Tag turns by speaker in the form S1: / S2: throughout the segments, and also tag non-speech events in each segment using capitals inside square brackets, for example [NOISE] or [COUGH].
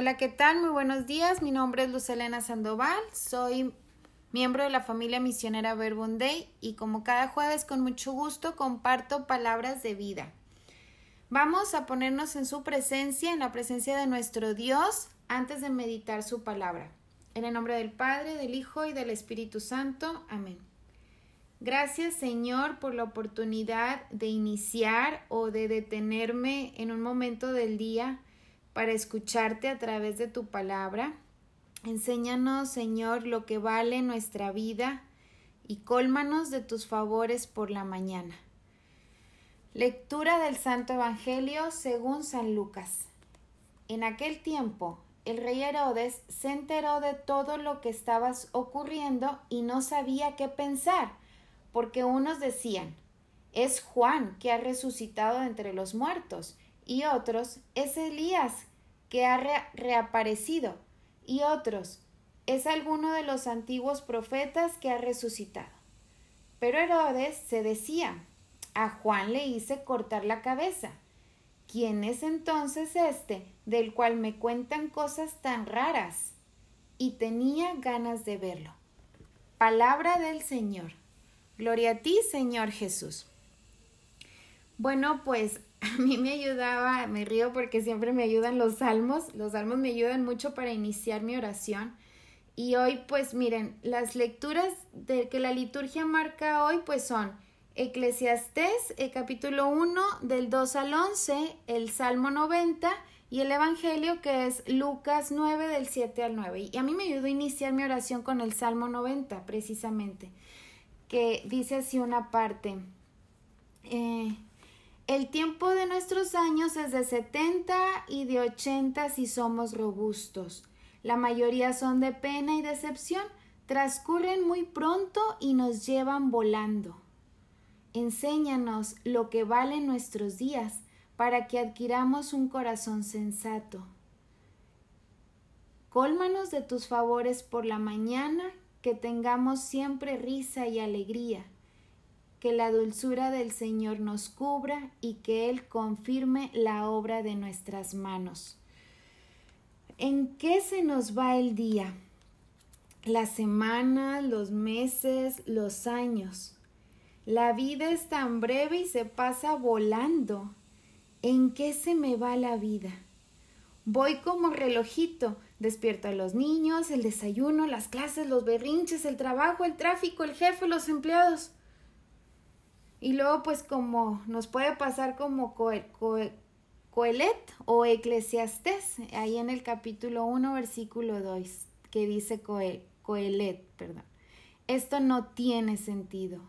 S1: Hola, ¿qué tal? Muy buenos días. Mi nombre es Lucelena Sandoval. Soy miembro de la familia misionera Verbum Day y como cada jueves con mucho gusto comparto palabras de vida. Vamos a ponernos en su presencia, en la presencia de nuestro Dios, antes de meditar su palabra. En el nombre del Padre, del Hijo y del Espíritu Santo. Amén. Gracias Señor por la oportunidad de iniciar o de detenerme en un momento del día para escucharte a través de tu palabra. Enséñanos, Señor, lo que vale nuestra vida y cólmanos de tus favores por la mañana. Lectura del Santo Evangelio según San Lucas. En aquel tiempo, el rey Herodes se enteró de todo lo que estaba ocurriendo y no sabía qué pensar, porque unos decían, es Juan que ha resucitado entre los muertos, y otros, es Elías que ha reaparecido, y otros, es alguno de los antiguos profetas que ha resucitado. Pero Herodes se decía, a Juan le hice cortar la cabeza. ¿Quién es entonces este del cual me cuentan cosas tan raras? Y tenía ganas de verlo. Palabra del Señor. Gloria a ti, Señor Jesús. Bueno, pues [LAUGHS] a mí me ayudaba, me río porque siempre me ayudan los salmos, los salmos me ayudan mucho para iniciar mi oración. Y hoy, pues miren, las lecturas de que la liturgia marca hoy, pues son Eclesiastés, el capítulo 1, del 2 al 11, el Salmo 90 y el Evangelio que es Lucas 9, del 7 al 9. Y a mí me ayudó a iniciar mi oración con el Salmo 90, precisamente, que dice así una parte. Eh, el tiempo de nuestros años es de 70 y de 80 si somos robustos. La mayoría son de pena y decepción, transcurren muy pronto y nos llevan volando. Enséñanos lo que valen nuestros días para que adquiramos un corazón sensato. Cólmanos de tus favores por la mañana, que tengamos siempre risa y alegría que la dulzura del Señor nos cubra y que Él confirme la obra de nuestras manos. ¿En qué se nos va el día? Las semanas, los meses, los años. La vida es tan breve y se pasa volando. ¿En qué se me va la vida? Voy como relojito, despierto a los niños, el desayuno, las clases, los berrinches, el trabajo, el tráfico, el jefe, los empleados. Y luego, pues como nos puede pasar como Coelet o Eclesiastés, ahí en el capítulo 1, versículo 2, que dice Coelet, perdón. Esto no tiene sentido.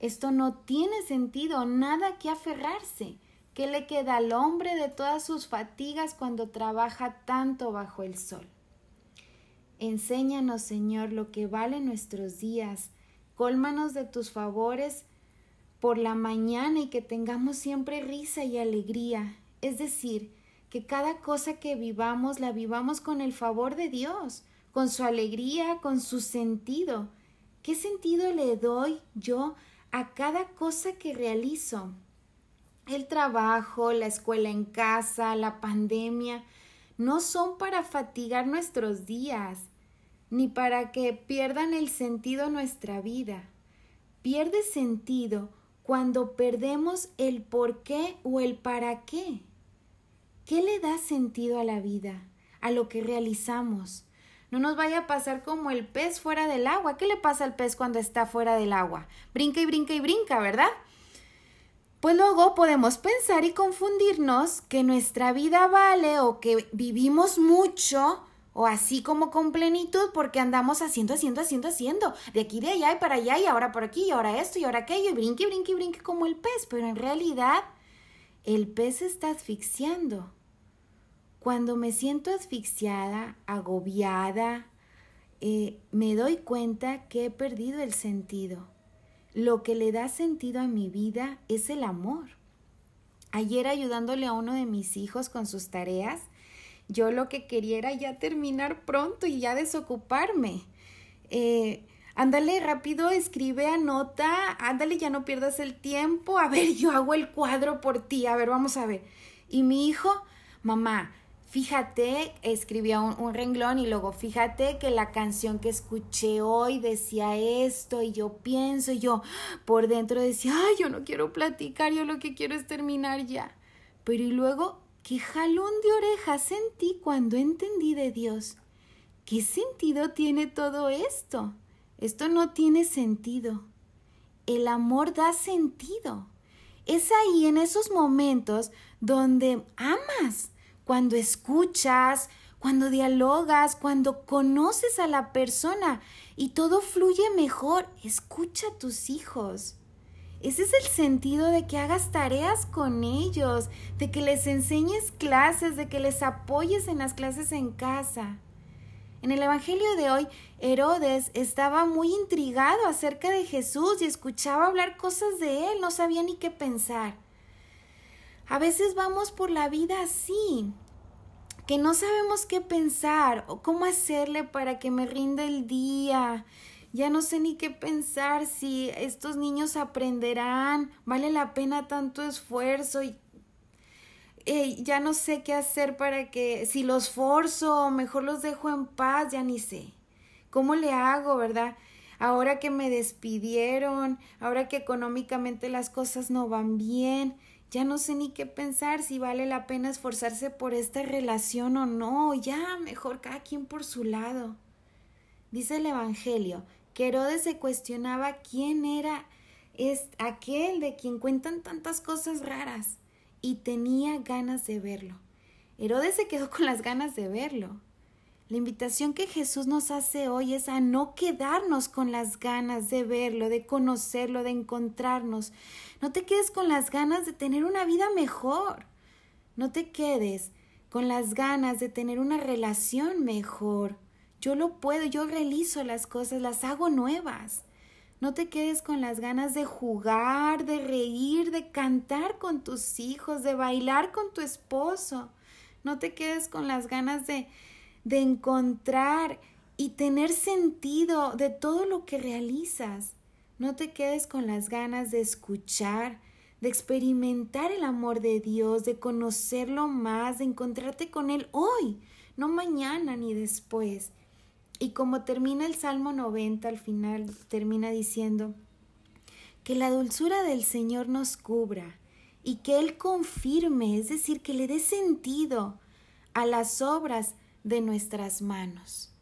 S1: Esto no tiene sentido, nada que aferrarse. ¿Qué le queda al hombre de todas sus fatigas cuando trabaja tanto bajo el sol? Enséñanos, Señor, lo que valen nuestros días. Cólmanos de tus favores por la mañana y que tengamos siempre risa y alegría. Es decir, que cada cosa que vivamos la vivamos con el favor de Dios, con su alegría, con su sentido. ¿Qué sentido le doy yo a cada cosa que realizo? El trabajo, la escuela en casa, la pandemia, no son para fatigar nuestros días, ni para que pierdan el sentido nuestra vida. Pierde sentido cuando perdemos el por qué o el para qué. ¿Qué le da sentido a la vida, a lo que realizamos? No nos vaya a pasar como el pez fuera del agua. ¿Qué le pasa al pez cuando está fuera del agua? Brinca y brinca y brinca, ¿verdad? Pues luego podemos pensar y confundirnos que nuestra vida vale o que vivimos mucho o así como con plenitud porque andamos haciendo, haciendo, haciendo, haciendo, de aquí, de allá y para allá y ahora por aquí y ahora esto y ahora aquello y brinque, brinque, brinque como el pez, pero en realidad el pez está asfixiando. Cuando me siento asfixiada, agobiada, eh, me doy cuenta que he perdido el sentido. Lo que le da sentido a mi vida es el amor. Ayer ayudándole a uno de mis hijos con sus tareas, yo lo que quería era ya terminar pronto y ya desocuparme. Eh, ándale rápido, escribe, anota, ándale, ya no pierdas el tiempo. A ver, yo hago el cuadro por ti, a ver, vamos a ver. Y mi hijo, mamá, fíjate, escribía un, renglón y luego fíjate que la canción que escuché hoy decía esto y yo pienso, yo por dentro decía, ay, yo no quiero platicar, yo lo que quiero es terminar ya. Pero y luego, qué jalón de orejas sentí cuando entendí de Dios. ¿Qué sentido tiene todo esto? Esto no tiene sentido. El amor da sentido. Es ahí en esos momentos donde amas, cuando escuchas, cuando dialogas, cuando conoces a la persona y todo fluye mejor. Escucha a tus hijos. Ese es el sentido de que hagas tareas con ellos, de que les enseñes clases, de que les apoyes en las clases en casa. En el Evangelio de hoy, Herodes estaba muy intrigado acerca de Jesús y escuchaba hablar cosas de él, no sabía ni qué pensar. A veces vamos por la vida así, que no sabemos qué pensar o cómo hacerle para que me rinda el día. Ya no sé ni qué pensar si estos niños aprenderán, vale la pena tanto esfuerzo y eh, ya no sé qué hacer para que, si los forzo, mejor los dejo en paz, ya ni sé. ¿Cómo le hago, verdad? Ahora que me despidieron, ahora que económicamente las cosas no van bien, ya no sé ni qué pensar si vale la pena esforzarse por esta relación o no, ya mejor cada quien por su lado. Dice el Evangelio que Herodes se cuestionaba quién era es aquel de quien cuentan tantas cosas raras y tenía ganas de verlo. Herodes se quedó [LAUGHS] con las ganas de verlo. La invitación que Jesús nos hace hoy es a no quedarnos con las ganas de verlo, de conocerlo, de encontrarnos. No te quedes con las ganas de tener una vida mejor. No te quedes con las ganas de tener una relación mejor. Yo lo puedo, yo realizo las cosas, las hago nuevas. No te quedes con las ganas de jugar, de reír, de cantar con tus hijos, de bailar con tu esposo. No te quedes con las ganas de de encontrar y tener sentido de todo lo que realizas. No te quedes con las ganas de escuchar, de experimentar el amor de Dios, de conocerlo más, de encontrarte con Él hoy, no mañana ni después. Y como termina el Salmo 90 al final, termina diciendo, que la dulzura del Señor nos cubra y que Él confirme, es decir, que le dé sentido a las obras de nuestras manos.